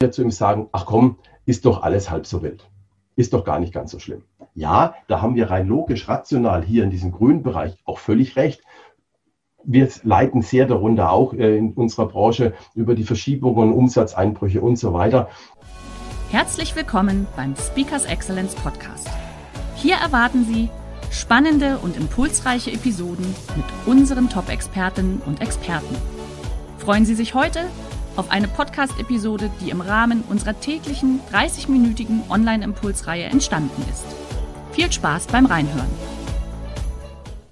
Wir zu ihm sagen, ach komm, ist doch alles halb so wild. Ist doch gar nicht ganz so schlimm. Ja, da haben wir rein logisch, rational hier in diesem grünen Bereich auch völlig recht. Wir leiden sehr darunter auch äh, in unserer Branche über die Verschiebungen, Umsatzeinbrüche und so weiter. Herzlich willkommen beim Speakers Excellence Podcast. Hier erwarten Sie spannende und impulsreiche Episoden mit unseren Top-Expertinnen und Experten. Freuen Sie sich heute auf eine Podcast-Episode, die im Rahmen unserer täglichen 30-minütigen Online-Impulsreihe entstanden ist. Viel Spaß beim Reinhören.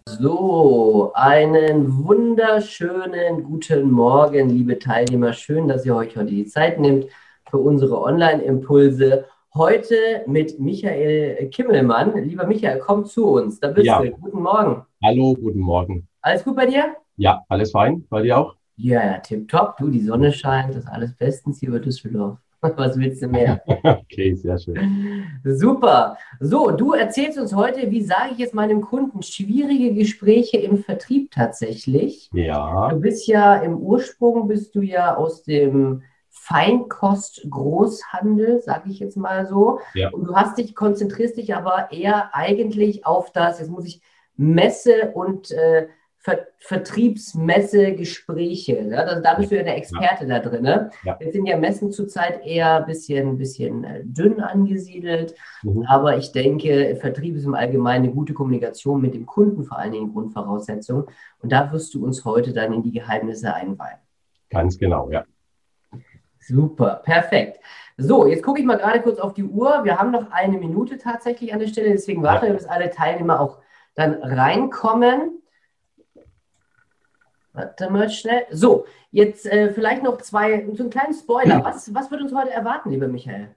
So, einen wunderschönen guten Morgen, liebe Teilnehmer. Schön, dass ihr euch heute die Zeit nehmt für unsere Online-Impulse. Heute mit Michael Kimmelmann. Lieber Michael, komm zu uns. Da bist Ja. du. Guten Morgen. Hallo, guten Morgen. Alles gut bei dir? Ja, alles fein? Bei dir auch? Ja, ja, tipptopp. Du, die Sonne scheint. Das ist alles bestens hier über Düsseldorf. Was willst du mehr? Okay, sehr schön. Super. So, du erzählst uns heute, wie sage ich es meinem Kunden, schwierige Gespräche im Vertrieb tatsächlich. Ja, Du bist ja im Ursprung, bist du ja aus dem Feinkost-Großhandel, sage ich jetzt mal so. Ja. Und du hast dich, konzentrierst dich aber eher eigentlich auf das, jetzt muss ich Messe und äh, Ver Vertriebsmesse-Gespräche. Ja? Also da bist du ja der Experte da drin. Ne? Ja. Jetzt sind ja Messen zurzeit eher ein bisschen, bisschen äh, dünn angesiedelt. Mhm. Aber ich denke, Vertrieb ist im Allgemeinen eine gute Kommunikation mit dem Kunden vor allen Dingen Grundvoraussetzung. Und da wirst du uns heute dann in die Geheimnisse einweihen. ganz genau, ja. Super, perfekt. So, jetzt gucke ich mal gerade kurz auf die Uhr. Wir haben noch eine Minute tatsächlich an der Stelle, deswegen warten wir, bis alle Teilnehmer auch dann reinkommen. Warte mal schnell. So, jetzt äh, vielleicht noch zwei, so einen kleinen Spoiler. Was, was wird uns heute erwarten, lieber Michael?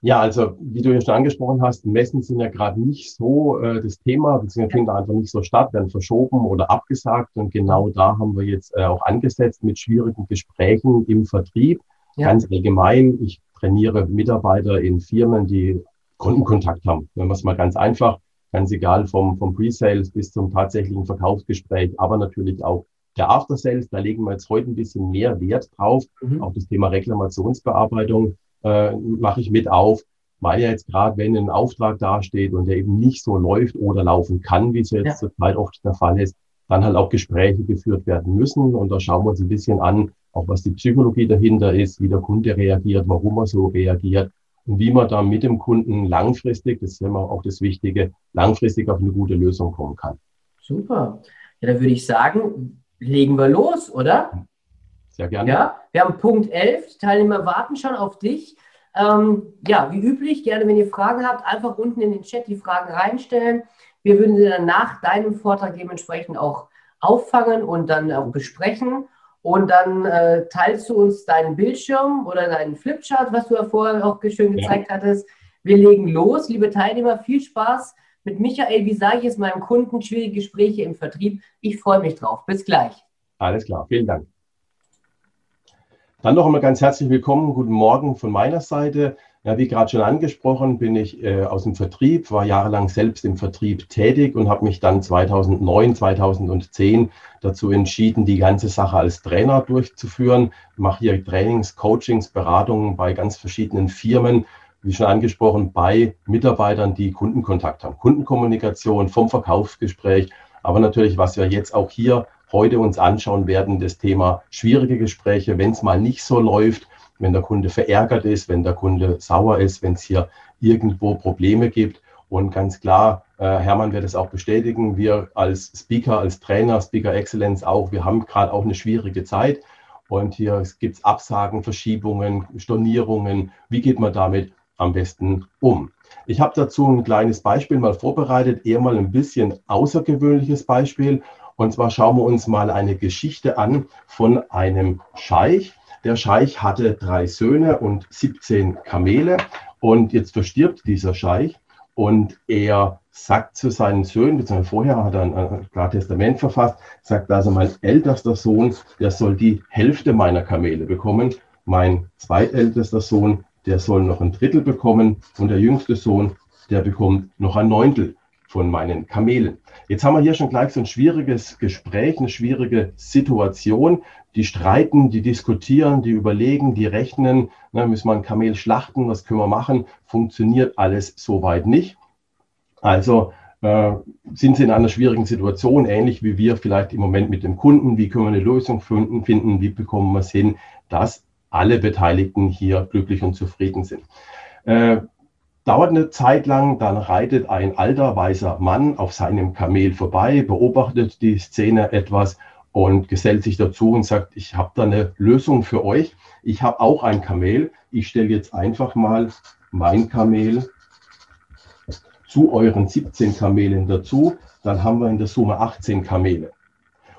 Ja, also wie du ja schon angesprochen hast, Messen sind ja gerade nicht so äh, das Thema, beziehungsweise finden einfach nicht so statt, werden verschoben oder abgesagt. Und genau da haben wir jetzt äh, auch angesetzt mit schwierigen Gesprächen im Vertrieb. Ja. Ganz allgemein, ich trainiere Mitarbeiter in Firmen, die Kundenkontakt haben. Wenn wir es mal ganz einfach, ganz egal vom, vom Pre-Sales bis zum tatsächlichen Verkaufsgespräch, aber natürlich auch der After-Sales, da legen wir jetzt heute ein bisschen mehr Wert drauf. Mhm. Auch das Thema Reklamationsbearbeitung äh, mache ich mit auf, weil ja jetzt gerade, wenn ein Auftrag dasteht und der eben nicht so läuft oder laufen kann, wie es jetzt Ja. zurzeit oft der Fall ist, dann halt auch Gespräche geführt werden müssen. Und da schauen wir uns ein bisschen an, auch was die Psychologie dahinter ist, wie der Kunde reagiert, warum er so reagiert und wie man da mit dem Kunden langfristig, das ist immer auch das Wichtige, langfristig auf eine gute Lösung kommen kann. Super. Ja, dann würde ich sagen, legen wir los, oder? Sehr gerne. Ja, wir haben Punkt 11. Die Teilnehmer warten schon auf dich. Ähm, ja, wie üblich, gerne, wenn ihr Fragen habt, einfach unten in den Chat die Fragen reinstellen. Wir würden sie dann nach deinem Vortrag dementsprechend auch auffangen und dann auch besprechen. Und dann äh, teilst du uns deinen Bildschirm oder deinen Flipchart, was du ja vorher auch schön Ja. gezeigt hattest. Wir legen los, liebe Teilnehmer. Viel Spaß mit Michael. Wie sage ich es meinem Kunden? Schwierige Gespräche im Vertrieb. Ich freue mich drauf. Bis gleich. Alles klar, vielen Dank. Dann noch einmal ganz herzlich willkommen, guten Morgen von meiner Seite. Ja, wie gerade schon angesprochen, bin ich äh, aus dem Vertrieb, war jahrelang selbst im Vertrieb tätig und habe mich dann 2009, 2010 dazu entschieden, die ganze Sache als Trainer durchzuführen. Mache hier Trainings, Coachings, Beratungen bei ganz verschiedenen Firmen, wie schon angesprochen, bei Mitarbeitern, die Kundenkontakt haben. Kundenkommunikation vom Verkaufsgespräch, aber natürlich, was wir jetzt auch hier heute uns anschauen werden, das Thema schwierige Gespräche, wenn es mal nicht so läuft, wenn der Kunde verärgert ist, wenn der Kunde sauer ist, wenn es hier irgendwo Probleme gibt. Und ganz klar, äh, Hermann wird es auch bestätigen, wir als Speaker, als Trainer, Speaker Excellence auch, wir haben gerade auch eine schwierige Zeit. Und hier gibt es Absagen, Verschiebungen, Stornierungen. Wie geht man damit am besten um? Ich habe dazu ein kleines Beispiel mal vorbereitet, eher mal ein bisschen außergewöhnliches Beispiel. Und zwar schauen wir uns mal eine Geschichte an von einem Scheich, der Scheich hatte drei Söhne und 17 Kamele und jetzt verstirbt dieser Scheich und er sagt zu seinen Söhnen, beziehungsweise vorher hat er ein, ein klar Testament verfasst, sagt also, mein ältester Sohn, der soll die Hälfte meiner Kamele bekommen, mein zweitältester Sohn, der soll noch ein Drittel bekommen und der jüngste Sohn, der bekommt noch ein Neuntel von meinen Kamelen. Jetzt haben wir hier schon gleich so ein schwieriges Gespräch, eine schwierige Situation. Die streiten, die diskutieren, die überlegen, die rechnen. Na, müssen wir ein Kamel schlachten? Was können wir machen? Funktioniert alles soweit nicht. Also äh, sind sie in einer schwierigen Situation, ähnlich wie wir vielleicht im Moment mit dem Kunden. Wie können wir eine Lösung finden? wie bekommen wir es hin, dass alle Beteiligten hier glücklich und zufrieden sind? Äh, dauert eine Zeit lang, dann reitet ein alter weißer Mann auf seinem Kamel vorbei, beobachtet die Szene etwas und gesellt sich dazu und sagt, ich habe da eine Lösung für euch. Ich habe auch ein Kamel. Ich stelle jetzt einfach mal mein Kamel zu euren 17 Kamelen dazu. Dann haben wir in der Summe 18 Kamele.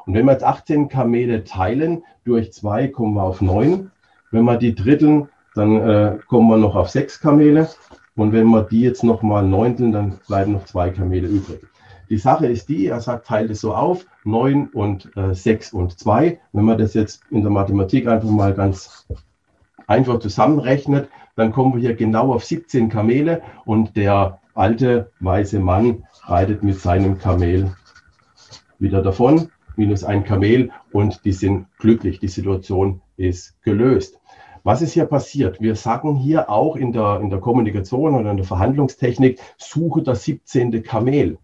Und wenn wir jetzt 18 Kamele teilen durch 2, kommen wir auf 9. Wenn wir die dritteln, dann äh, kommen wir noch auf 6 Kamele. Und wenn wir die jetzt nochmal neunteln, dann bleiben noch zwei Kamele übrig. Die Sache ist die, er sagt, teilt es so auf, 9 und äh, 6 und 2. Wenn man das jetzt in der Mathematik einfach mal ganz einfach zusammenrechnet, dann kommen wir hier genau auf 17 Kamele und der alte weiße Mann reitet mit seinem Kamel wieder davon, minus ein Kamel und die sind glücklich. Die Situation ist gelöst. Was ist hier passiert? Wir sagen hier auch in der, in der Kommunikation oder in der Verhandlungstechnik, suche das 17. Kamel.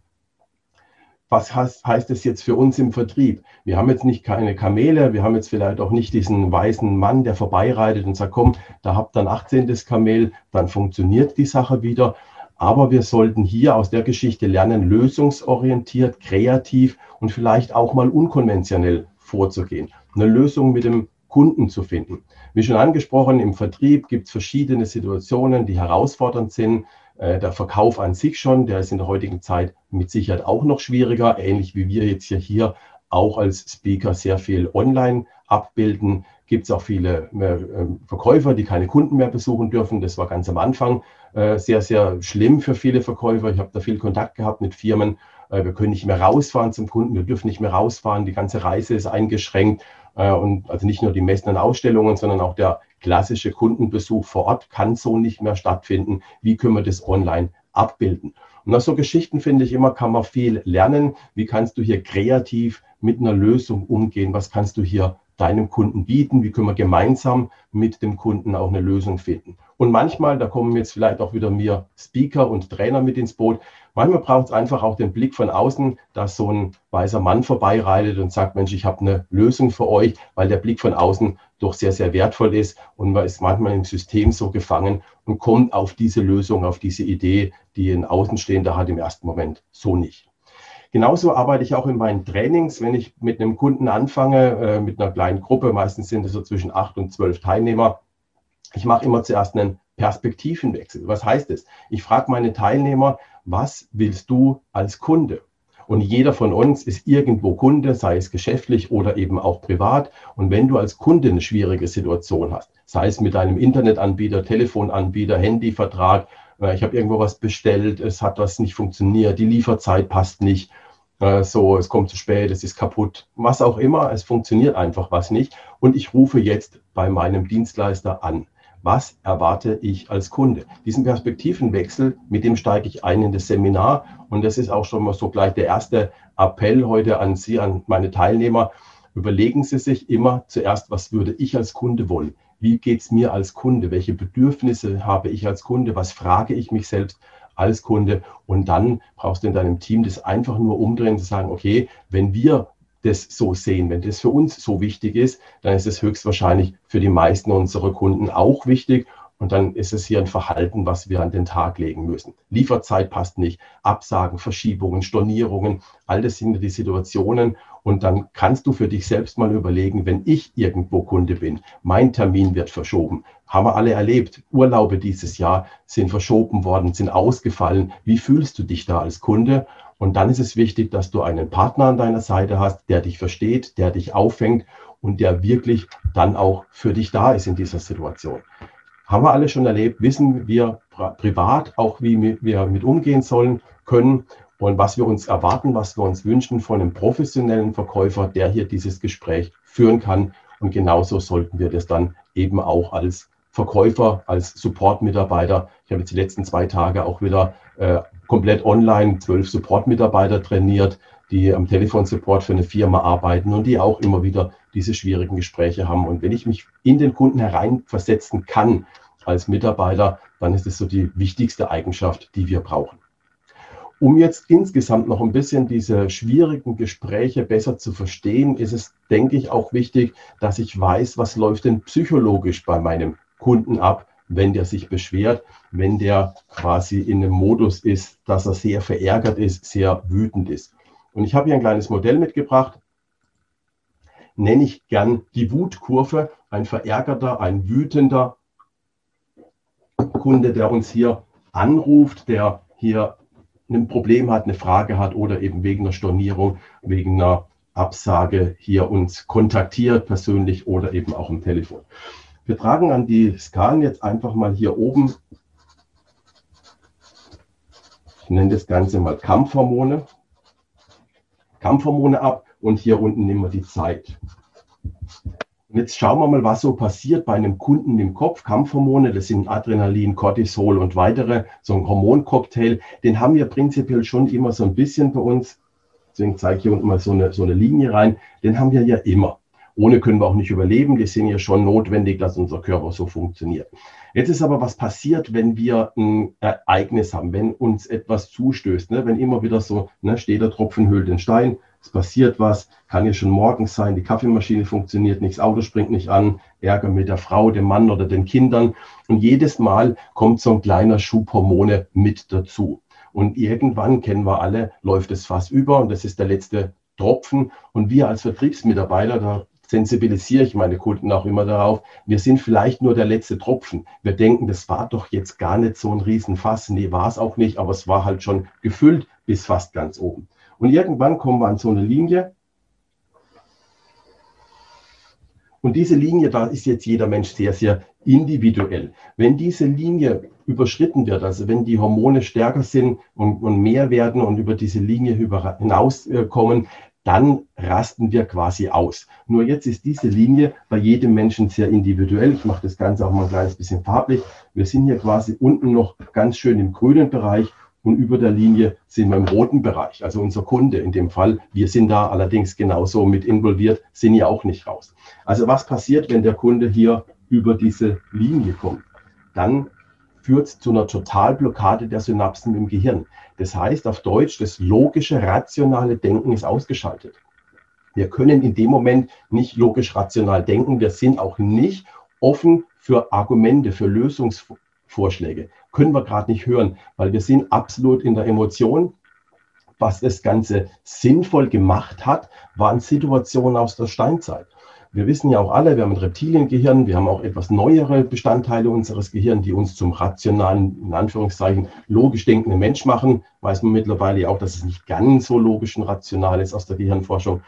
Was heißt, heißt das jetzt für uns im Vertrieb? Wir haben jetzt nicht keine Kamele, wir haben jetzt vielleicht auch nicht diesen weißen Mann, der vorbeireitet und sagt, komm, da habt ihr ein 18. Kamel, dann funktioniert die Sache wieder. Aber wir sollten hier aus der Geschichte lernen, lösungsorientiert, kreativ und vielleicht auch mal unkonventionell vorzugehen. Eine Lösung mit dem Kunden zu finden. Wie schon angesprochen, im Vertrieb gibt es verschiedene Situationen, die herausfordernd sind. Äh, der Verkauf an sich schon, der ist in der heutigen Zeit mit Sicherheit auch noch schwieriger, ähnlich wie wir jetzt hier auch als Speaker sehr viel online abbilden. Gibt es auch viele äh, Verkäufer, die keine Kunden mehr besuchen dürfen. Das war ganz am Anfang äh, sehr, sehr schlimm für viele Verkäufer. Ich habe da viel Kontakt gehabt mit Firmen. wir können nicht mehr rausfahren zum Kunden, wir dürfen nicht mehr rausfahren, die ganze Reise ist eingeschränkt. Äh, und also nicht nur die Messen und Ausstellungen, sondern auch der klassische Kundenbesuch vor Ort kann so nicht mehr stattfinden. Wie können wir das online abbilden? Und aus so Geschichten finde ich immer, kann man viel lernen. Wie kannst du hier kreativ mit einer Lösung umgehen? Was kannst du hier deinem Kunden bieten? Wie können wir gemeinsam mit dem Kunden auch eine Lösung finden? Und manchmal, da kommen jetzt vielleicht auch wieder mir Speaker und Trainer mit ins Boot, manchmal braucht es einfach auch den Blick von außen, dass so ein weißer Mann vorbeireitet und sagt, Mensch, ich habe eine Lösung für euch, weil der Blick von außen doch sehr, sehr wertvoll ist und man ist manchmal im System so gefangen und kommt auf diese Lösung, auf diese Idee, die ein Außenstehender hat im ersten Moment so nicht. Genauso arbeite ich auch in meinen Trainings, wenn ich mit einem Kunden anfange, äh, mit einer kleinen Gruppe, meistens sind es so zwischen acht und zwölf Teilnehmer, ich mache immer zuerst einen Perspektivenwechsel. Was heißt es? Ich frage meine Teilnehmer, was willst du als Kunde? Und jeder von uns ist irgendwo Kunde, sei es geschäftlich oder eben auch privat. Und wenn du als Kunde eine schwierige Situation hast, sei es mit deinem Internetanbieter, Telefonanbieter, Handyvertrag, äh, ich habe irgendwo was bestellt, es hat was nicht funktioniert, die Lieferzeit passt nicht, äh, so, es kommt zu spät, es ist kaputt, was auch immer, es funktioniert einfach was nicht. Und ich rufe jetzt bei meinem Dienstleister an was erwarte ich als Kunde? Diesen Perspektivenwechsel, mit dem steige ich ein in das Seminar. Und das ist auch schon mal so gleich der erste Appell heute an Sie, an meine Teilnehmer. Überlegen Sie sich immer zuerst, was würde ich als Kunde wollen? Wie geht es mir als Kunde? Welche Bedürfnisse habe ich als Kunde? Was frage ich mich selbst als Kunde? Und dann brauchst du in deinem Team das einfach nur umdrehen, zu sagen, okay, wenn wir das so sehen. Wenn das für uns so wichtig ist, dann ist es höchstwahrscheinlich für die meisten unserer Kunden auch wichtig. Und dann ist es hier ein Verhalten, was wir an den Tag legen müssen. Lieferzeit passt nicht, Absagen, Verschiebungen, Stornierungen, all das sind die Situationen. Und dann kannst du für dich selbst mal überlegen, wenn ich irgendwo Kunde bin, mein Termin wird verschoben. Haben wir alle erlebt. Urlaube dieses Jahr sind verschoben worden, sind ausgefallen. Wie fühlst du dich da als Kunde? Und dann ist es wichtig, dass du einen Partner an deiner Seite hast, der dich versteht, der dich auffängt und der wirklich dann auch für dich da ist in dieser Situation. Haben wir alle schon erlebt, wissen wir privat auch, wie wir mit umgehen sollen, können und was wir uns erwarten, was wir uns wünschen von einem professionellen Verkäufer, der hier dieses Gespräch führen kann. Und genauso sollten wir das dann eben auch als Verkäufer, als Support-Mitarbeiter. Ich habe jetzt die letzten zwei Tage auch wieder äh, komplett online zwölf Support-Mitarbeiter trainiert, die am Telefonsupport für eine Firma arbeiten und die auch immer wieder diese schwierigen Gespräche haben. Und wenn ich mich in den Kunden hereinversetzen kann als Mitarbeiter, dann ist es so die wichtigste Eigenschaft, die wir brauchen. Um jetzt insgesamt noch ein bisschen diese schwierigen Gespräche besser zu verstehen, ist es, denke ich, auch wichtig, dass ich weiß, was läuft denn psychologisch bei meinem Kunden ab, wenn der sich beschwert, wenn der quasi in einem Modus ist, dass er sehr verärgert ist, sehr wütend ist. Und ich habe hier ein kleines Modell mitgebracht, nenne ich gern die Wutkurve. Ein verärgerter, ein wütender Kunde, der uns hier anruft, der hier ein Problem hat, eine Frage hat oder eben wegen einer Stornierung, wegen einer Absage hier uns kontaktiert, persönlich oder eben auch im Telefon. Wir tragen an die Skalen jetzt einfach mal hier oben, ich nenne das Ganze mal Kampfhormone, Kampfhormone ab und hier unten nehmen wir die Zeit. Und jetzt schauen wir mal, was so passiert bei einem Kunden im Kopf. Kampfhormone, das sind Adrenalin, Cortisol und weitere, so ein Hormoncocktail, den haben wir prinzipiell schon immer so ein bisschen bei uns. Deswegen zeige ich hier unten mal so eine, so eine Linie rein. Den haben wir ja immer. Ohne können wir auch nicht überleben. Die sind ja schon notwendig, dass unser Körper so funktioniert. Jetzt ist aber was passiert, wenn wir ein Ereignis haben, wenn uns etwas zustößt, ne? wenn immer wieder so, ne, steht der Tropfen hüllt den Stein, es passiert was, kann ja schon morgens sein, die Kaffeemaschine funktioniert nicht, das Auto springt nicht an, Ärger mit der Frau, dem Mann oder den Kindern. Und jedes Mal kommt so ein kleiner Schub Hormone mit dazu. Und irgendwann kennen wir alle, läuft es fast über und das ist der letzte Tropfen. Und wir als Vertriebsmitarbeiter, da sensibilisiere ich meine Kunden auch immer darauf, wir sind vielleicht nur der letzte Tropfen. Wir denken, das war doch jetzt gar nicht so ein Riesenfass. Nee, war es auch nicht, aber es war halt schon gefüllt bis fast ganz oben. Und irgendwann kommen wir an so eine Linie. Und diese Linie, da ist jetzt jeder Mensch sehr, sehr individuell. Wenn diese Linie überschritten wird, also wenn die Hormone stärker sind und, und mehr werden und über diese Linie hinauskommen, dann rasten wir quasi aus. Nur jetzt ist diese Linie bei jedem Menschen sehr individuell. Ich mache das Ganze auch mal ein kleines bisschen farblich. Wir sind hier quasi unten noch ganz schön im grünen Bereich und über der Linie sind wir im roten Bereich. Also unser Kunde in dem Fall. Wir sind da allerdings genauso mit involviert, sind ja auch nicht raus. Also was passiert, wenn der Kunde hier über diese Linie kommt? Dann führt es zu einer Totalblockade der Synapsen im Gehirn. Das heißt auf Deutsch, das logische, rationale Denken ist ausgeschaltet. Wir können in dem Moment nicht logisch rational denken. Wir sind auch nicht offen für Argumente, für Lösungsvorschläge können wir gerade nicht hören, weil wir sind absolut in der Emotion. Was das Ganze sinnvoll gemacht hat, waren Situationen aus der Steinzeit. Wir wissen ja auch alle, wir haben ein Reptiliengehirn, wir haben auch etwas neuere Bestandteile unseres Gehirns, die uns zum rationalen, in Anführungszeichen, logisch denkenden Mensch machen. Weiß man mittlerweile ja auch, dass es nicht ganz so logisch und rational ist aus der Gehirnforschung.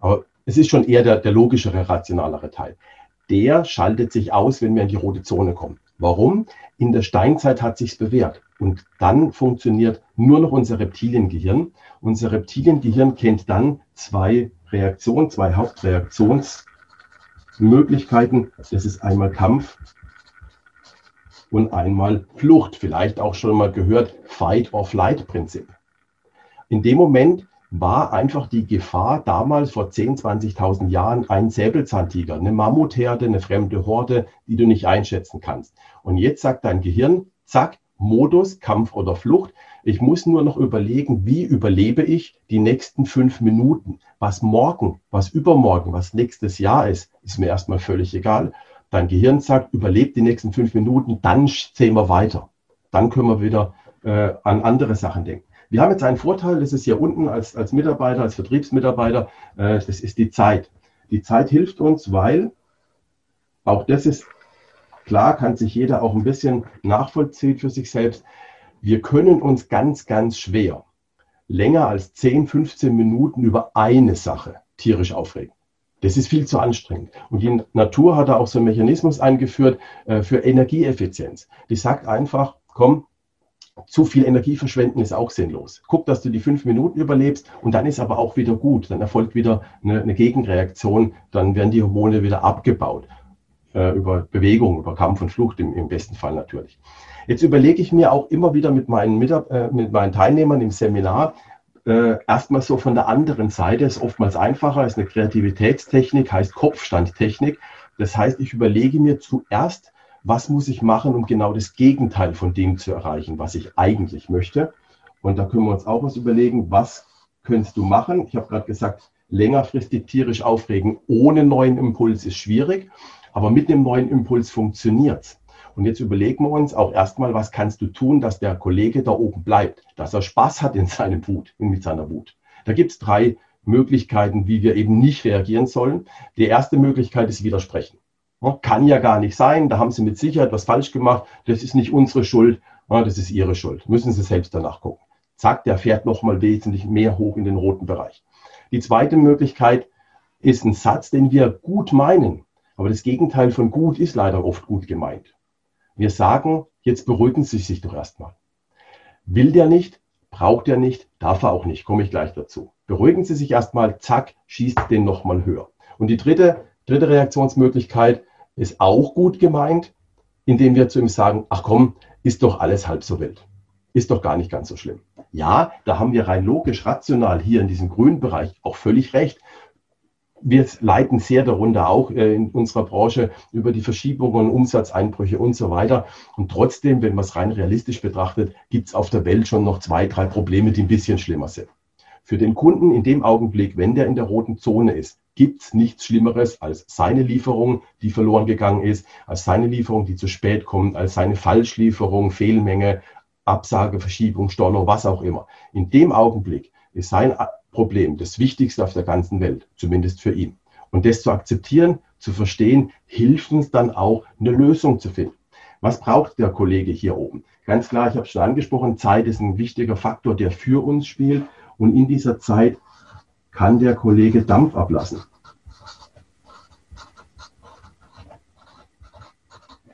Aber es ist schon eher der, der logischere, rationalere Teil. Der schaltet sich aus, wenn wir in die rote Zone kommen. Warum? In der Steinzeit hat sich's bewährt. Und dann funktioniert nur noch unser Reptiliengehirn. Unser Reptiliengehirn kennt dann zwei Reaktionen, zwei Hauptreaktionsmöglichkeiten. Das ist einmal Kampf und einmal Flucht. Vielleicht auch schon mal gehört, Fight-or-Flight-Prinzip. In dem Moment war einfach die Gefahr damals vor 10, 20.000 Jahren ein Säbelzahntiger, eine Mammutherde, eine fremde Horde, die du nicht einschätzen kannst. Und jetzt sagt dein Gehirn, zack, Modus, Kampf oder Flucht. Ich muss nur noch überlegen, wie überlebe ich die nächsten fünf Minuten. Was morgen, was übermorgen, was nächstes Jahr ist, ist mir erstmal völlig egal. Dein Gehirn sagt, überlebt die nächsten fünf Minuten, dann sehen wir weiter. Dann können wir wieder äh, an andere Sachen denken. Wir haben jetzt einen Vorteil, das ist hier unten als, als Mitarbeiter, als Vertriebsmitarbeiter, äh, das ist die Zeit. Die Zeit hilft uns, weil auch das ist klar, kann sich jeder auch ein bisschen nachvollziehen für sich selbst. Wir können uns ganz, ganz schwer länger als 10, 15 Minuten über eine Sache tierisch aufregen. Das ist viel zu anstrengend. Und die Natur hat da auch so einen Mechanismus eingeführt äh, für Energieeffizienz. Die sagt einfach, komm, zu viel Energie verschwenden ist auch sinnlos. Guck, dass du die fünf Minuten überlebst und dann ist aber auch wieder gut. Dann erfolgt wieder eine, eine Gegenreaktion, dann werden die Hormone wieder abgebaut. Äh, über Bewegung, über Kampf und Flucht im, im, besten Fall natürlich. Jetzt überlege ich mir auch immer wieder mit meinen, Mitab äh, mit meinen Teilnehmern im Seminar, äh, erstmal so von der anderen Seite, ist oftmals einfacher, ist eine Kreativitätstechnik, heißt Kopfstandtechnik. Das heißt, ich überlege mir zuerst, was muss ich machen, um genau das Gegenteil von dem zu erreichen, was ich eigentlich möchte. Und da können wir uns auch was überlegen, was könntest du machen? Ich habe gerade gesagt, längerfristig tierisch aufregen ohne neuen Impuls ist schwierig, aber mit einem neuen Impuls funktioniert Und jetzt überlegen wir uns auch erstmal, was kannst du tun, dass der Kollege da oben bleibt, dass er Spaß hat in seinem Wut, mit seiner Wut. Da gibt es drei Möglichkeiten, wie wir eben nicht reagieren sollen. Die erste Möglichkeit ist Widersprechen. Kann ja gar nicht sein, da haben Sie mit Sicherheit was falsch gemacht, das ist nicht unsere Schuld, das ist Ihre Schuld. Müssen Sie selbst danach gucken. Zack, der fährt nochmal wesentlich mehr hoch in den roten Bereich. Die zweite Möglichkeit ist ein Satz, den wir gut meinen, aber das Gegenteil von gut ist leider oft gut gemeint. Wir sagen, jetzt beruhigen Sie sich doch erstmal. Will der nicht, braucht er nicht, darf er auch nicht, komme ich gleich dazu. Beruhigen Sie sich erstmal, zack, schießt den nochmal höher. Und die dritte, dritte Reaktionsmöglichkeit ist auch gut gemeint, indem wir zu ihm sagen, ach komm, ist doch alles halb so wild. Ist doch gar nicht ganz so schlimm. Ja, da haben wir rein logisch, rational hier in diesem grünen Bereich auch völlig recht. Wir leiden sehr darunter, auch äh, in unserer Branche, über die Verschiebungen, Umsatzeinbrüche und so weiter. Und trotzdem, wenn man es rein realistisch betrachtet, gibt es auf der Welt schon noch zwei, drei Probleme, die ein bisschen schlimmer sind. Für den Kunden in dem Augenblick, wenn der in der roten Zone ist, gibt es nichts Schlimmeres als seine Lieferung, die verloren gegangen ist, als seine Lieferung, die zu spät kommt, als seine Falschlieferung, Fehlmenge, Absage, Verschiebung, Storno, was auch immer. In dem Augenblick ist sein Problem das Wichtigste auf der ganzen Welt, zumindest für ihn. Und das zu akzeptieren, zu verstehen, hilft uns dann auch, eine Lösung zu finden. Was braucht der Kollege hier oben? Ganz klar, ich habe es schon angesprochen, Zeit ist ein wichtiger Faktor, der für uns spielt. Und in dieser Zeit kann der Kollege Dampf ablassen.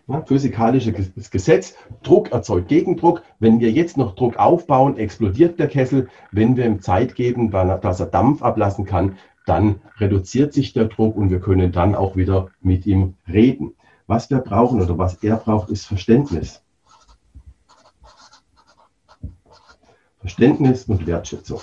Ja, physikalisches Gesetz, Druck erzeugt Gegendruck. Wenn wir jetzt noch Druck aufbauen, explodiert der Kessel. Wenn wir ihm Zeit geben, dass er Dampf ablassen kann, dann reduziert sich der Druck und wir können dann auch wieder mit ihm reden. Was wir brauchen oder was er braucht, ist Verständnis. Verständnis und Wertschätzung.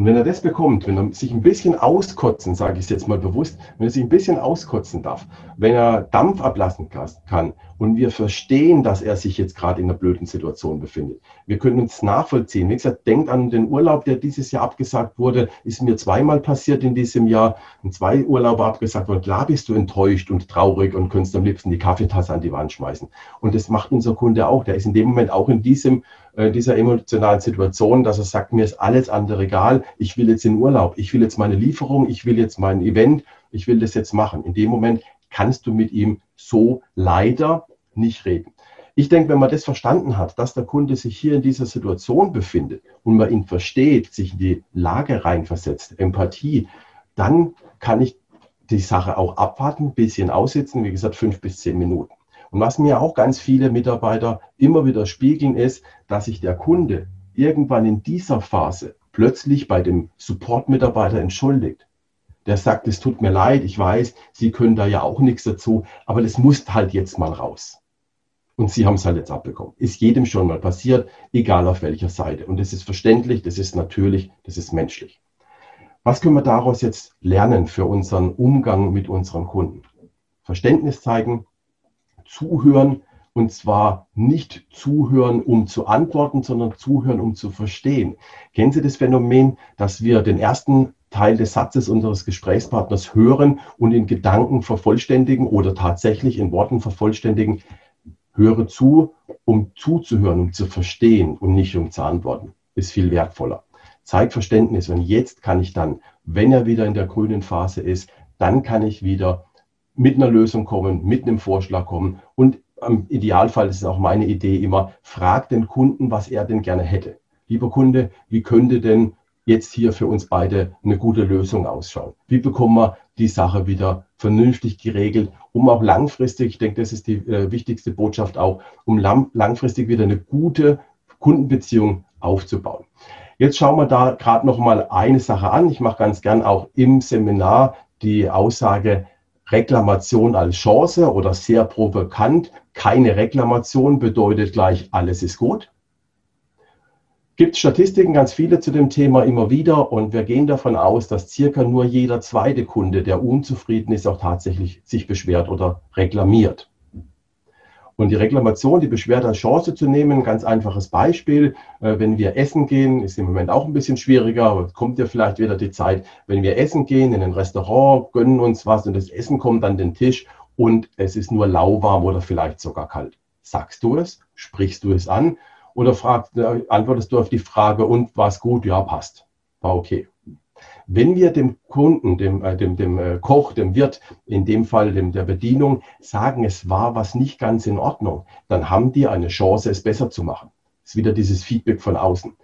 Und wenn er das bekommt, wenn er sich ein bisschen auskotzen, sage ich es jetzt mal bewusst, wenn er sich ein bisschen auskotzen darf, wenn er Dampf ablassen kann und wir verstehen, dass er sich jetzt gerade in einer blöden Situation befindet. Wir können uns nachvollziehen. Wie gesagt, denkt an den Urlaub, der dieses Jahr abgesagt wurde. Ist mir zweimal passiert in diesem Jahr. Und zwei Urlauber abgesagt wurden. Klar bist du enttäuscht und traurig und könntest am liebsten die Kaffeetasse an die Wand schmeißen. Und das macht unser Kunde auch. Der ist in dem Moment auch in diesem äh, dieser emotionalen Situation, dass er sagt, mir ist alles andere egal, ich will jetzt in Urlaub, ich will jetzt meine Lieferung, ich will jetzt mein Event, ich will das jetzt machen. In dem Moment kannst du mit ihm so leider nicht reden. Ich denke, wenn man das verstanden hat, dass der Kunde sich hier in dieser Situation befindet und man ihn versteht, sich in die Lage reinversetzt, Empathie, dann kann ich die Sache auch abwarten, ein bisschen aussitzen, wie gesagt, fünf bis zehn Minuten. Und was mir auch ganz viele Mitarbeiter immer wieder spiegeln, ist, dass sich der Kunde irgendwann in dieser Phase plötzlich bei dem Support-Mitarbeiter entschuldigt. Der sagt, es tut mir leid, ich weiß, Sie können da ja auch nichts dazu, aber das muss halt jetzt mal raus. Und Sie haben es halt jetzt abbekommen. Ist jedem schon mal passiert, egal auf welcher Seite. Und das ist verständlich, das ist natürlich, das ist menschlich. Was können wir daraus jetzt lernen für unseren Umgang mit unseren Kunden? Verständnis zeigen, zuhören und zwar nicht zuhören, um zu antworten, sondern zuhören, um zu verstehen. Kennen Sie das Phänomen, dass wir den ersten Teil des Satzes unseres Gesprächspartners hören und in Gedanken vervollständigen oder tatsächlich in Worten vervollständigen? Höre zu, um zuzuhören, um zu verstehen und nicht um zu antworten. Ist viel wertvoller. Zeig Verständnis und jetzt kann ich dann, wenn er wieder in der grünen Phase ist, dann kann ich wieder mit einer Lösung kommen, mit einem Vorschlag kommen. Und im Idealfall ist es auch meine Idee immer, frag den Kunden, was er denn gerne hätte. lieber Kunde, wie könnte denn jetzt hier für uns beide eine gute Lösung ausschauen? Wie bekommen wir die Sache wieder vernünftig geregelt, um auch langfristig, ich denke, das ist die äh, wichtigste Botschaft auch, um lang, langfristig wieder eine gute Kundenbeziehung aufzubauen. Jetzt schauen wir da gerade noch mal eine Sache an. Ich mache ganz gern auch im Seminar die Aussage Reklamation als Chance oder sehr provokant. Keine Reklamation bedeutet gleich alles ist gut. Gibt Statistiken ganz viele zu dem Thema immer wieder und wir gehen davon aus, dass circa nur jeder zweite Kunde, der unzufrieden ist, auch tatsächlich sich beschwert oder reklamiert. Und die Reklamation, die Beschwerde als Chance zu nehmen, ganz einfaches Beispiel. Äh, wenn wir essen gehen, ist im Moment auch ein bisschen schwieriger, aber kommt ja vielleicht wieder die Zeit, wenn wir essen gehen in ein Restaurant, gönnen uns was und das Essen kommt an den Tisch und es ist nur lauwarm oder vielleicht sogar kalt. Sagst du es? Sprichst du es an? Oder fragst, äh, antwortest du auf die Frage, und war es gut? Ja, passt. War okay. Wenn wir dem Kunden, dem, äh, dem, dem äh, Koch, dem Wirt, in dem Fall dem, der Bedienung, sagen, es war was nicht ganz in Ordnung, dann haben die eine Chance, es besser zu machen. Ist wieder dieses Feedback von außen.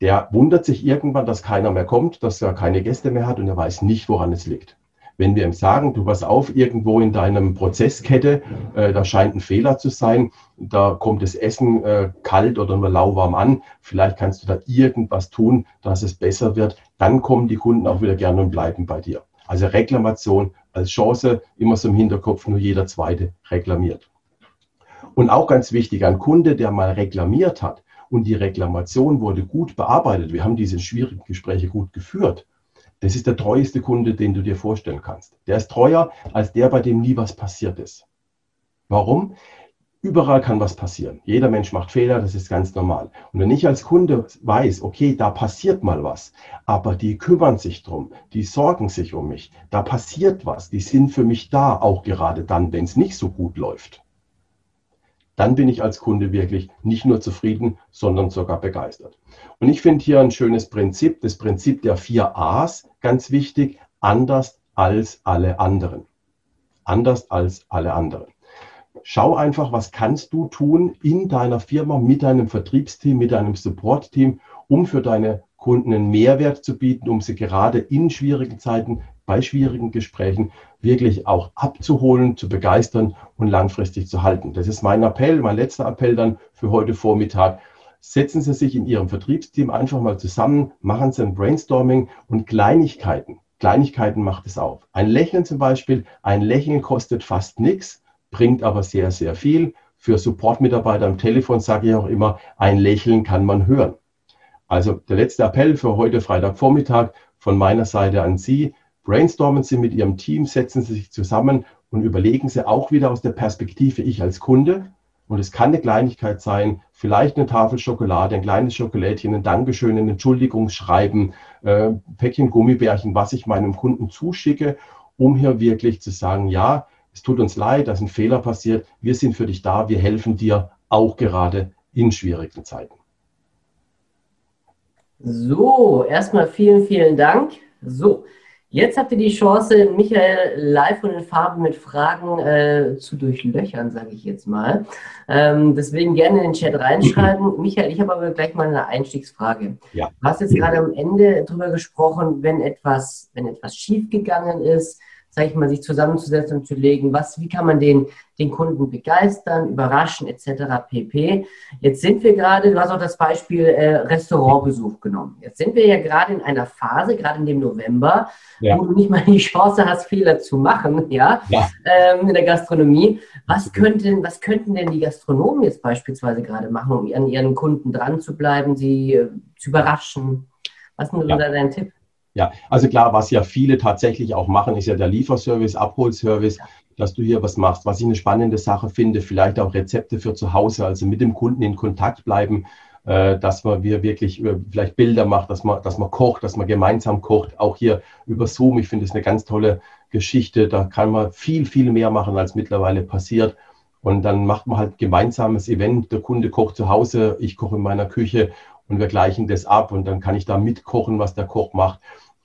Der wundert sich irgendwann, dass keiner mehr kommt, dass er keine Gäste mehr hat und er weiß nicht, woran es liegt. Wenn wir ihm sagen, du pass auf, irgendwo in deinem Prozesskette, äh, da scheint ein Fehler zu sein, da kommt das Essen äh, kalt oder nur lauwarm an, vielleicht kannst du da irgendwas tun, dass es besser wird, dann kommen die Kunden auch wieder gerne und bleiben bei dir. Also Reklamation als Chance, immer so im Hinterkopf, nur jeder zweite reklamiert. Und auch ganz wichtig, ein Kunde, der mal reklamiert hat und die Reklamation wurde gut bearbeitet, wir haben diese schwierigen Gespräche gut geführt, das ist der treueste Kunde, den du dir vorstellen kannst. Der ist treuer als der, bei dem nie was passiert ist. Warum? Überall kann was passieren. Jeder Mensch macht Fehler, das ist ganz normal. Und wenn ich als Kunde weiß, okay, da passiert mal was, aber die kümmern sich drum, die sorgen sich um mich, da passiert was, die sind für mich da, auch gerade dann, wenn es nicht so gut läuft, dann bin ich als Kunde wirklich nicht nur zufrieden, sondern sogar begeistert. Und ich finde hier ein schönes Prinzip, das Prinzip der vier A's, ganz wichtig, anders als alle anderen. Anders als alle anderen. Schau einfach, was kannst du tun in deiner Firma mit deinem Vertriebsteam, mit deinem Support-Team, um für deine Kunden einen Mehrwert zu bieten, um sie gerade in schwierigen Zeiten bei schwierigen Gesprächen wirklich auch abzuholen, zu begeistern und langfristig zu halten. Das ist mein Appell, mein letzter Appell dann für heute Vormittag. Setzen Sie sich in Ihrem Vertriebsteam einfach mal zusammen, machen Sie ein Brainstorming und Kleinigkeiten. Kleinigkeiten macht es auf. Ein Lächeln zum Beispiel, ein Lächeln kostet fast nichts, bringt aber sehr, sehr viel. Für Supportmitarbeiter am Telefon sage ich auch immer, ein Lächeln kann man hören. Also der letzte Appell für heute Freitagvormittag von meiner Seite an Sie. Brainstormen Sie mit Ihrem Team, setzen Sie sich zusammen und überlegen Sie auch wieder aus der Perspektive ich als Kunde. Und es kann eine Kleinigkeit sein, vielleicht eine Tafel Schokolade, ein kleines Schokolädchen, ein Dankeschön, ein Entschuldigungsschreiben, äh, Päckchen Gummibärchen, was ich meinem Kunden zuschicke, um hier wirklich zu sagen, ja, es tut uns leid, dass ein Fehler passiert, wir sind für dich da, wir helfen dir auch gerade in schwierigen Zeiten. So, erstmal vielen, vielen Dank. So, Jetzt habt ihr die Chance, Michael live und in Farbe mit Fragen äh, zu durchlöchern, sage ich jetzt mal. Ähm, deswegen gerne in den Chat reinschreiben. Michael, ich habe aber gleich mal eine Einstiegsfrage. Ja. Du hast jetzt gerade am Ende darüber gesprochen, wenn etwas, wenn etwas schiefgegangen ist, sage ich mal, sich zusammenzusetzen und zu legen, was, wie kann man den, den Kunden begeistern, überraschen etc. pp. Jetzt sind wir gerade, du hast auch das Beispiel äh, Restaurantbesuch genommen. Jetzt sind wir ja gerade in einer Phase, gerade in dem November, ja. wo du nicht mal die Chance hast, Fehler zu machen, ja, ja. Ähm, in der Gastronomie. Was könnten, was könnten denn die Gastronomen jetzt beispielsweise gerade machen, um an ihren Kunden dran zu bleiben, sie äh, zu überraschen? Was ist denn ja. da dein Tipp? Ja, also klar, was ja viele tatsächlich auch machen, ist ja der Lieferservice, Abholservice, dass du hier was machst. Was ich eine spannende Sache finde, vielleicht auch Rezepte für zu Hause, also mit dem Kunden in Kontakt bleiben, äh, dass man wir wirklich äh, vielleicht Bilder macht, dass man, dass man kocht, dass man gemeinsam kocht, auch hier über Zoom. Ich finde es eine ganz tolle Geschichte. Da kann man viel, viel mehr machen, als mittlerweile passiert. Und dann macht man halt gemeinsames Event. Der Kunde kocht zu Hause, ich koche in meiner Küche und wir gleichen das ab und dann kann ich da mitkochen, was der Koch macht.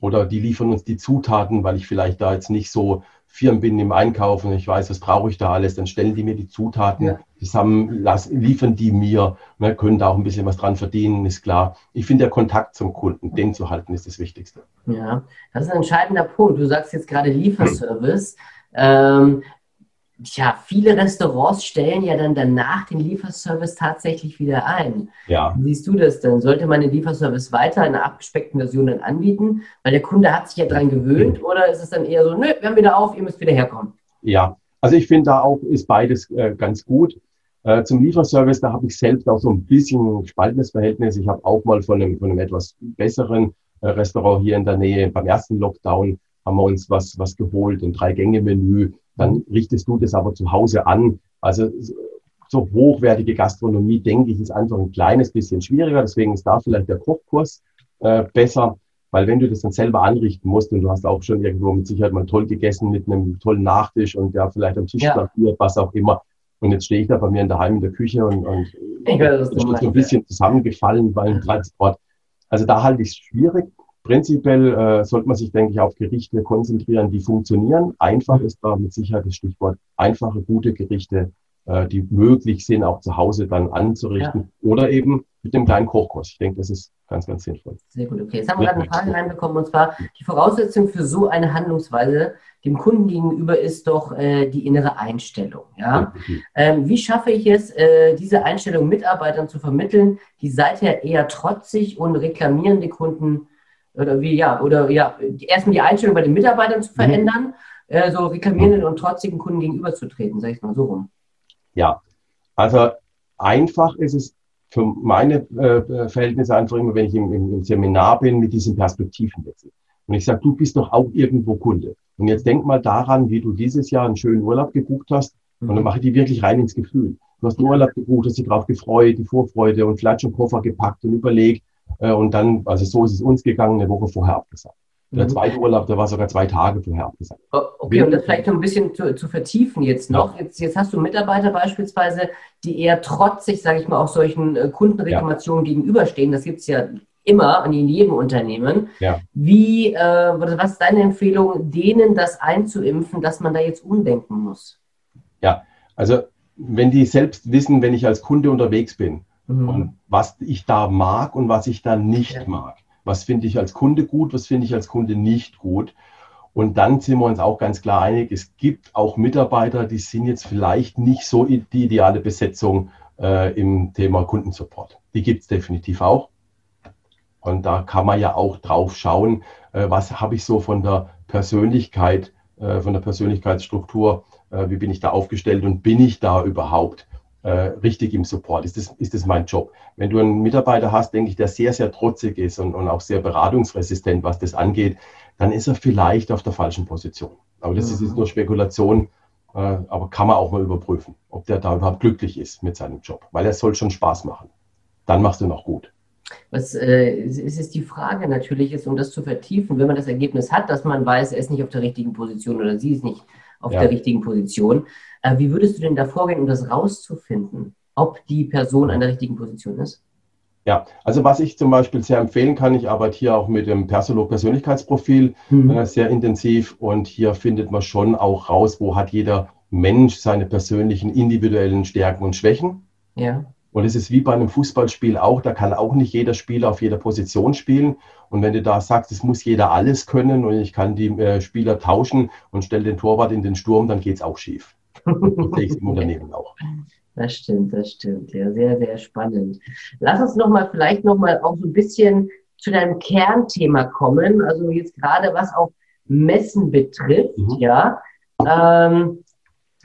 Oder die liefern uns die Zutaten, weil ich vielleicht da jetzt nicht so firm bin im Einkauf und ich weiß, was brauche ich da alles. Dann stellen die mir die Zutaten. Ja. Zusammen lassen, liefern die mir, ne, können da auch ein bisschen was dran verdienen, ist klar. Ich finde, der Kontakt zum Kunden, den zu halten, ist das Wichtigste. Ja, das ist ein entscheidender Punkt. Du sagst jetzt gerade Lieferservice. Ähm, Tja, viele Restaurants stellen ja dann danach den Lieferservice tatsächlich wieder ein. Ja. Wie siehst du das denn? Sollte man den Lieferservice weiter in einer abgespeckten Version dann anbieten? Weil der Kunde hat sich ja dran gewöhnt oder ist es dann eher so, nö, wir haben wieder auf, ihr müsst wieder herkommen? Ja, also ich finde da auch ist beides äh, ganz gut. Äh, zum Lieferservice, da habe ich selbst auch so ein bisschen ein spaltendes Verhältnis. Ich habe auch mal von einem, von einem etwas besseren äh, Restaurant hier in der Nähe beim ersten Lockdown haben wir uns was, was geholt, ein Drei-Gänge-Menü dann richtest du das aber zu Hause an. Also so hochwertige Gastronomie, denke ich, ist einfach ein kleines bisschen schwieriger. Deswegen ist da vielleicht der Kochkurs äh, besser, weil wenn du das dann selber anrichten musst und du hast auch schon irgendwo mit Sicherheit mal toll gegessen mit einem tollen Nachtisch und der vielleicht am Tisch ja. was auch immer. Und jetzt stehe ich da bei mir in der Heim in der Küche und, und ich weiß, ist so ein bisschen zusammengefallen beim Transport. Also da halte ich es schwierig. Prinzipiell äh, sollte man sich, denke ich, auf Gerichte konzentrieren, die funktionieren. Einfach ist da mit Sicherheit das Stichwort. Einfache, gute Gerichte, äh, die möglich sind, auch zu Hause dann anzurichten. Ja. Oder eben mit dem kleinen Kochkurs. Ich denke, das ist ganz, ganz sinnvoll. Sehr gut, okay. Jetzt haben wir gerade eine Frage reinbekommen, und zwar die Voraussetzung für so eine Handlungsweise dem Kunden gegenüber ist doch äh, die innere Einstellung. Ja? Ähm, wie schaffe ich es, äh, diese Einstellung Mitarbeitern zu vermitteln, die seither eher trotzig und reklamierende Kunden oder wie, ja, oder ja, erstmal die Einstellung bei den Mitarbeitern zu mhm. verändern, mhm. äh, so reklamierenden und trotzigen Kunden gegenüberzutreten, sage ich mal so rum. Ja, also einfach ist es für meine äh, Verhältnisse einfach immer, wenn ich im, im, Seminar bin, mit diesem Perspektivenwechsel. Und ich sage, du bist doch auch irgendwo Kunde. Und jetzt denk mal daran, wie du dieses Jahr einen schönen Urlaub gebucht hast. Und dann mhm. mache ich die wirklich rein ins Gefühl. Du hast einen Urlaub gebucht, hast dich drauf gefreut, die Vorfreude und vielleicht schon Koffer gepackt und überlegt, äh, und dann, also so ist es uns gegangen, eine Woche vorher abgesagt. Der mhm. zweite Urlaub, der war sogar zwei Tage vorher abgesagt. Okay, und das vielleicht noch ein bisschen zu, zu vertiefen jetzt noch. Ja. Jetzt, jetzt hast du Mitarbeiter beispielsweise, die eher trotzig, sage ich mal, auch solchen äh, Kundenreklamationen ja. gegenüberstehen. Das gibt es ja immer und in jedem Unternehmen. Ja. Wie, äh, was ist deine Empfehlung, denen das einzuimpfen, dass man da jetzt umdenken muss? Ja, also wenn die selbst wissen, wenn ich als Kunde unterwegs bin, Mhm. Und was ich da mag und was ich da nicht ja. mag. Was finde ich als Kunde gut, was finde ich als Kunde nicht gut. Und dann sind wir uns auch ganz klar einig, es gibt auch Mitarbeiter, die sind jetzt vielleicht nicht so die ideale Besetzung äh, im Thema Kundensupport. Die gibt es definitiv auch. Und da kann man ja auch drauf schauen, äh, was habe ich so von der Persönlichkeit, äh, von der Persönlichkeitsstruktur, äh, wie bin ich da aufgestellt und bin ich da überhaupt richtig im Support? Ist das, ist das mein Job? Wenn du einen Mitarbeiter hast, denke ich, der sehr, sehr trotzig ist und, und auch sehr beratungsresistent, was das angeht, dann ist er vielleicht auf der falschen Position. Aber das mhm. ist jetzt nur Spekulation, äh, aber kann man auch mal überprüfen, ob der da überhaupt glücklich ist mit seinem Job, weil er soll schon Spaß machen. Dann machst du noch gut. Was äh, ist, ist die Frage natürlich, ist, um das zu vertiefen, wenn man das Ergebnis hat, dass man weiß, er ist nicht auf der richtigen Position oder sie ist nicht auf ja. der richtigen Position. Äh, wie würdest du denn da vorgehen, um das rauszufinden, ob die Person an der richtigen Position ist? Ja, also was ich zum Beispiel sehr empfehlen kann, ich arbeite hier auch mit dem Persolo-Persönlichkeitsprofil mhm. äh, sehr intensiv und hier findet man schon auch raus, wo hat jeder Mensch seine persönlichen individuellen Stärken und Schwächen. Ja. Und es ist wie bei einem Fußballspiel auch, da kann auch nicht jeder Spieler auf jeder Position spielen. Und wenn du da sagst, es muss jeder alles können und ich kann die äh, Spieler tauschen und stelle den Torwart in den Sturm, dann geht es auch schief. Das sehe ich im Unternehmen auch. Das stimmt, das stimmt. Ja, sehr, sehr spannend. Lass uns nochmal, vielleicht nochmal auch so ein bisschen zu deinem Kernthema kommen. Also jetzt gerade was auch Messen betrifft, mhm. ja. Ähm,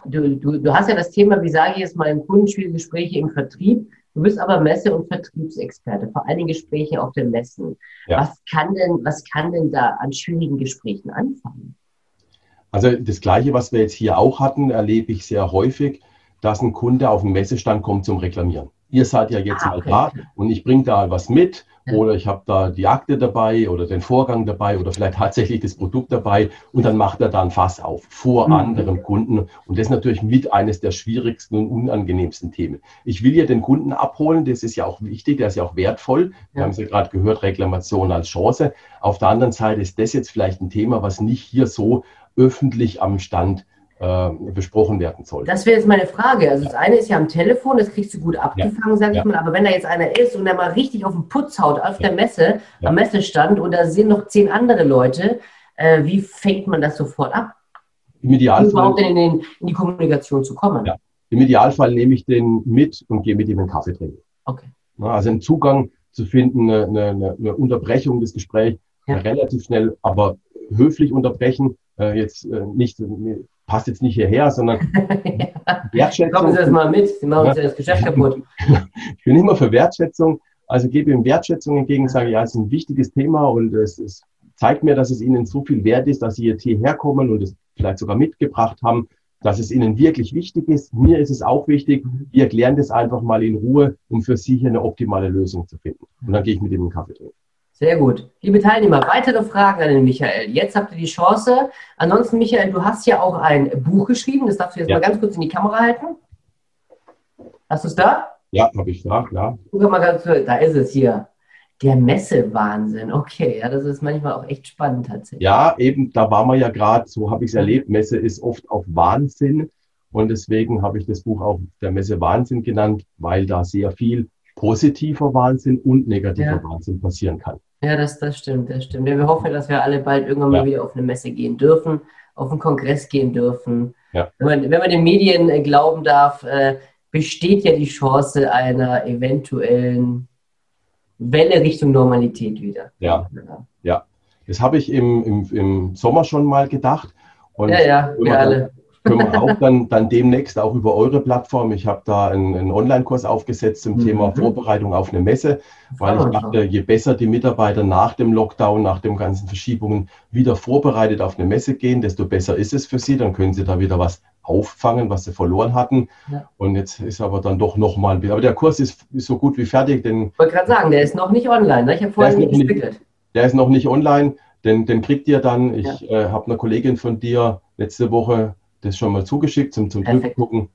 du, du, du hast ja das Thema, wie sage ich jetzt mal, im Kundenspielgespräche im Vertrieb. Du bist aber Messe- und Vertriebsexperte, vor allen Dingen Gespräche auf den Messen. Ja. Was kann denn, was kann denn da an schwierigen Gesprächen anfangen? Also das Gleiche, was wir jetzt hier auch hatten, erlebe ich sehr häufig, dass ein Kunde auf den Messestand kommt zum Reklamieren. Ihr seid ja jetzt ah, okay. mal da und ich bringe da was mit oder ich habe da die Akte dabei oder den Vorgang dabei oder vielleicht tatsächlich das Produkt dabei und dann macht er da ein Fass auf vor mhm. anderen Kunden. Und das ist natürlich mit eines der schwierigsten und unangenehmsten Themen. Ich will ja den Kunden abholen, das ist ja auch wichtig, der ist ja auch wertvoll. Wir ja. haben es ja gerade gehört, Reklamation als Chance. Auf der anderen Seite ist das jetzt vielleicht ein Thema, was nicht hier so öffentlich am Stand äh, besprochen werden soll. Das wäre jetzt meine Frage. Also das eine ist ja am Telefon, das kriegst du gut abgefangen, ja. sag ich ja. mal. Aber wenn da jetzt einer ist und der mal richtig auf den Putz haut auf ja. der Messe, am Messestand und da sind noch zehn andere Leute, äh, wie fängt man das sofort ab? Im Idealfall. Um überhaupt in, den, in, die Kommunikation zu kommen. Im Idealfall nehme ich den mit und gehe mit ihm einen Kaffee trinken. Okay. Also einen Zugang zu finden, eine, eine, eine Unterbrechung des Gesprächs, relativ schnell, aber höflich unterbrechen, äh, jetzt äh, nicht passt jetzt nicht hierher, sondern ja. Wertschätzung. Kommen Sie das mal mit, Sie machen uns ja das Geschäft kaputt. ich bin immer für Wertschätzung, also gebe ihm Wertschätzung entgegen, sage, ja, es ist ein wichtiges Thema und es, es zeigt mir, dass es Ihnen so viel wert ist, dass Sie jetzt hierher kommen und es vielleicht sogar mitgebracht haben, dass es Ihnen wirklich wichtig ist. Mir ist es auch wichtig. Wir erklären das einfach mal in Ruhe, um für Sie hier eine optimale Lösung zu finden. Und dann gehe ich mit ihm einen Kaffee trinken. Sehr gut. Liebe Teilnehmer, weitere Fragen an den Michael. Jetzt habt ihr die Chance. Ansonsten, Michael, du hast ja auch ein Buch geschrieben. Das darfst du jetzt ja. mal ganz kurz in die Kamera halten. Hast du es da? Ja, habe ich da, klar. Guck mal ganz kurz. Da ist es hier. Der Messe-Wahnsinn. Okay, ja, das ist manchmal auch echt spannend tatsächlich. Ja, eben, da waren wir ja gerade, so habe ich es erlebt. Messe ist oft auf Wahnsinn. Und deswegen habe ich das Buch auch der Messe Wahnsinn genannt, weil da sehr viel positiver Wahnsinn und negativer ja. Wahnsinn passieren kann. Ja, das, das stimmt, das stimmt. Ja, wir hoffen, dass wir alle bald irgendwann ja. mal wieder auf eine Messe gehen dürfen, auf einen Kongress gehen dürfen. Ja. Wenn, man, wenn man den Medien äh, glauben darf, äh, besteht ja die Chance einer eventuellen Welle Richtung Normalität wieder. Ja, ja. Das habe ich im, im, im Sommer schon mal gedacht. Und ja, ja, wir alle können wir auch dann, dann demnächst auch über eure Plattform. Ich habe da einen, einen Online-Kurs aufgesetzt zum mhm. Thema Vorbereitung auf eine Messe, weil ich dachte, je besser die Mitarbeiter nach dem Lockdown, nach den ganzen Verschiebungen wieder vorbereitet auf eine Messe gehen, desto besser ist es für sie. Dann können sie da wieder was auffangen, was sie verloren hatten. Ja. Und jetzt ist aber dann doch nochmal, aber der Kurs ist, ist so gut wie fertig. Denn, ich wollte gerade sagen, der ist noch nicht online. Ne? Ich habe vorher nicht gespickelt. Der ist noch nicht online, den, den kriegt ihr dann. Ich ja. äh, habe eine Kollegin von dir letzte Woche das schon mal zugeschickt zum, zum gucken.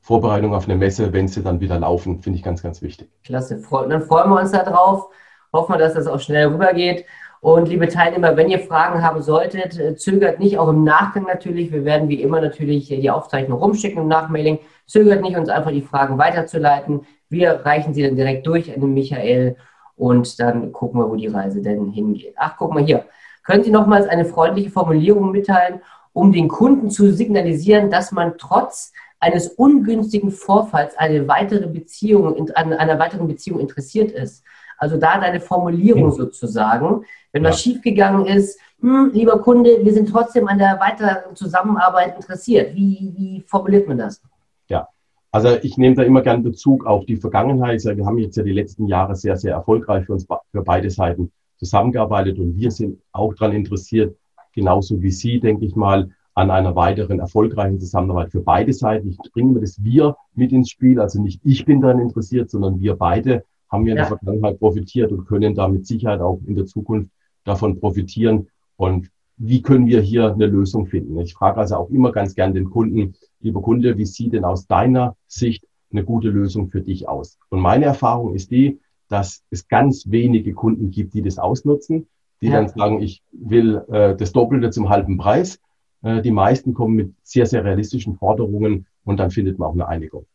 Vorbereitung auf eine Messe, wenn sie dann wieder laufen, finde ich ganz, ganz wichtig. Klasse. Dann freuen wir uns darauf. Hoffen wir, dass das auch schnell rübergeht. Und liebe Teilnehmer, wenn ihr Fragen haben solltet, äh, zögert nicht, auch im Nachgang natürlich. Wir werden wie immer natürlich die Aufzeichnung rumschicken im Nachmailing. Zögert nicht, uns einfach die Fragen weiterzuleiten. Wir reichen sie dann direkt durch an den Michael und dann gucken wir, wo die Reise denn hingeht. Ach, guck mal hier. Können Sie nochmals eine freundliche Formulierung mitteilen um den Kunden zu signalisieren, dass man trotz eines ungünstigen Vorfalls eine weitere Beziehung, an einer weiteren Beziehung interessiert ist. Also da deine Formulierung sozusagen. Wenn ja. was schiefgegangen ist, hm, lieber Kunde, wir sind trotzdem an der weiteren Zusammenarbeit interessiert. Wie, wie formuliert man das? Ja, also ich nehme da immer gern Bezug auf die Vergangenheit. Wir haben jetzt ja die letzten Jahre sehr, sehr erfolgreich für uns für beide Seiten zusammengearbeitet und wir sind auch daran interessiert, genauso wie Sie, denke ich mal, an einer weiteren erfolgreichen Zusammenarbeit für beide Seiten. Ich bringe mir das Wir mit ins Spiel. Also nicht ich bin daran interessiert, sondern wir beide haben wir in ja. der Vergangenheit profitiert und können da mit Sicherheit auch in der Zukunft davon profitieren. Und wie können wir hier eine Lösung finden? Ich frage also auch immer ganz gern den Kunden, lieber Kunde, wie sieht denn aus deiner Sicht eine gute Lösung für dich aus? Und meine Erfahrung ist die, dass es ganz wenige Kunden gibt, die das ausnutzen die ja. dann sagen, ich will äh, das Doppelte zum halben Preis. Äh, die meisten kommen mit sehr, sehr realistischen Forderungen und dann findet man auch eine Einigung.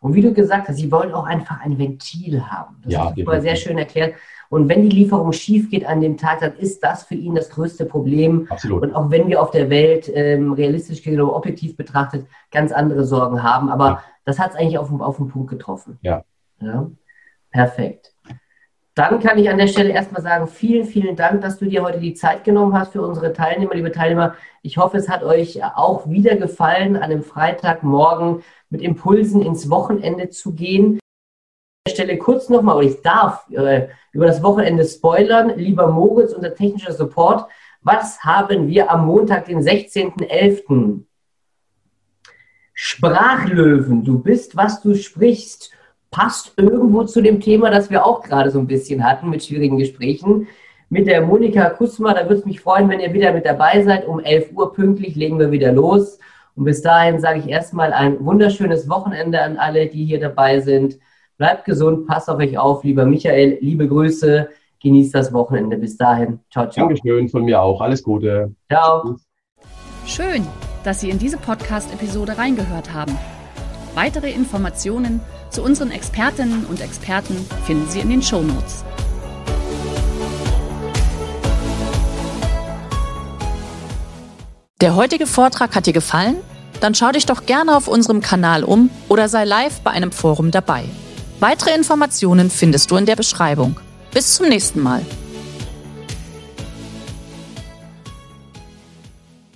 Und wie du gesagt hast, sie wollen auch einfach ein Ventil haben. Das ja, hast du sehr schön erklärt. Und wenn die Lieferung schief geht an dem Tag, dann ist das für ihn das größte Problem. Absolut. Und auch wenn wir auf der Welt ähm, realistisch oder objektiv betrachtet ganz andere Sorgen haben, aber ja. das hat es eigentlich auf, auf den Punkt getroffen. Ja. ja. Perfekt. Dann kann ich an der Stelle erstmal sagen, vielen, vielen Dank, dass du dir heute die Zeit genommen hast für unsere Teilnehmer, liebe Teilnehmer. Ich hoffe, es hat euch auch wieder gefallen, an einem Freitagmorgen mit Impulsen ins Wochenende zu gehen. An der Stelle kurz nochmal, oder ich darf äh, über das Wochenende spoilern. Lieber Moritz, unser technischer Support, was haben wir am Montag, den 16.11.? Sprachlöwen, du bist, was du sprichst passt irgendwo zu dem Thema, das wir auch gerade so ein bisschen hatten mit schwierigen Gesprächen. Mit der Monika Kusma, da würde es mich freuen, wenn ihr wieder mit dabei seid. Um 11 Uhr pünktlich legen wir wieder los. Und bis dahin sage ich erstmal ein wunderschönes Wochenende an alle, die hier dabei sind. Bleibt gesund, passt auf euch auf, lieber Michael. Liebe Grüße, genießt das Wochenende. Bis dahin. Ciao, ciao. Dankeschön von mir auch. Alles Gute. Ciao. Schön dass Sie in diese Podcast-Episode reingehört haben. Weitere Informationen zu unseren Expertinnen und Experten finden Sie in den Show Notes. Der heutige Vortrag hat dir gefallen? Dann schau dich doch gerne auf unserem Kanal um oder sei live bei einem Forum dabei. Weitere Informationen findest du in der Beschreibung. Bis zum nächsten Mal.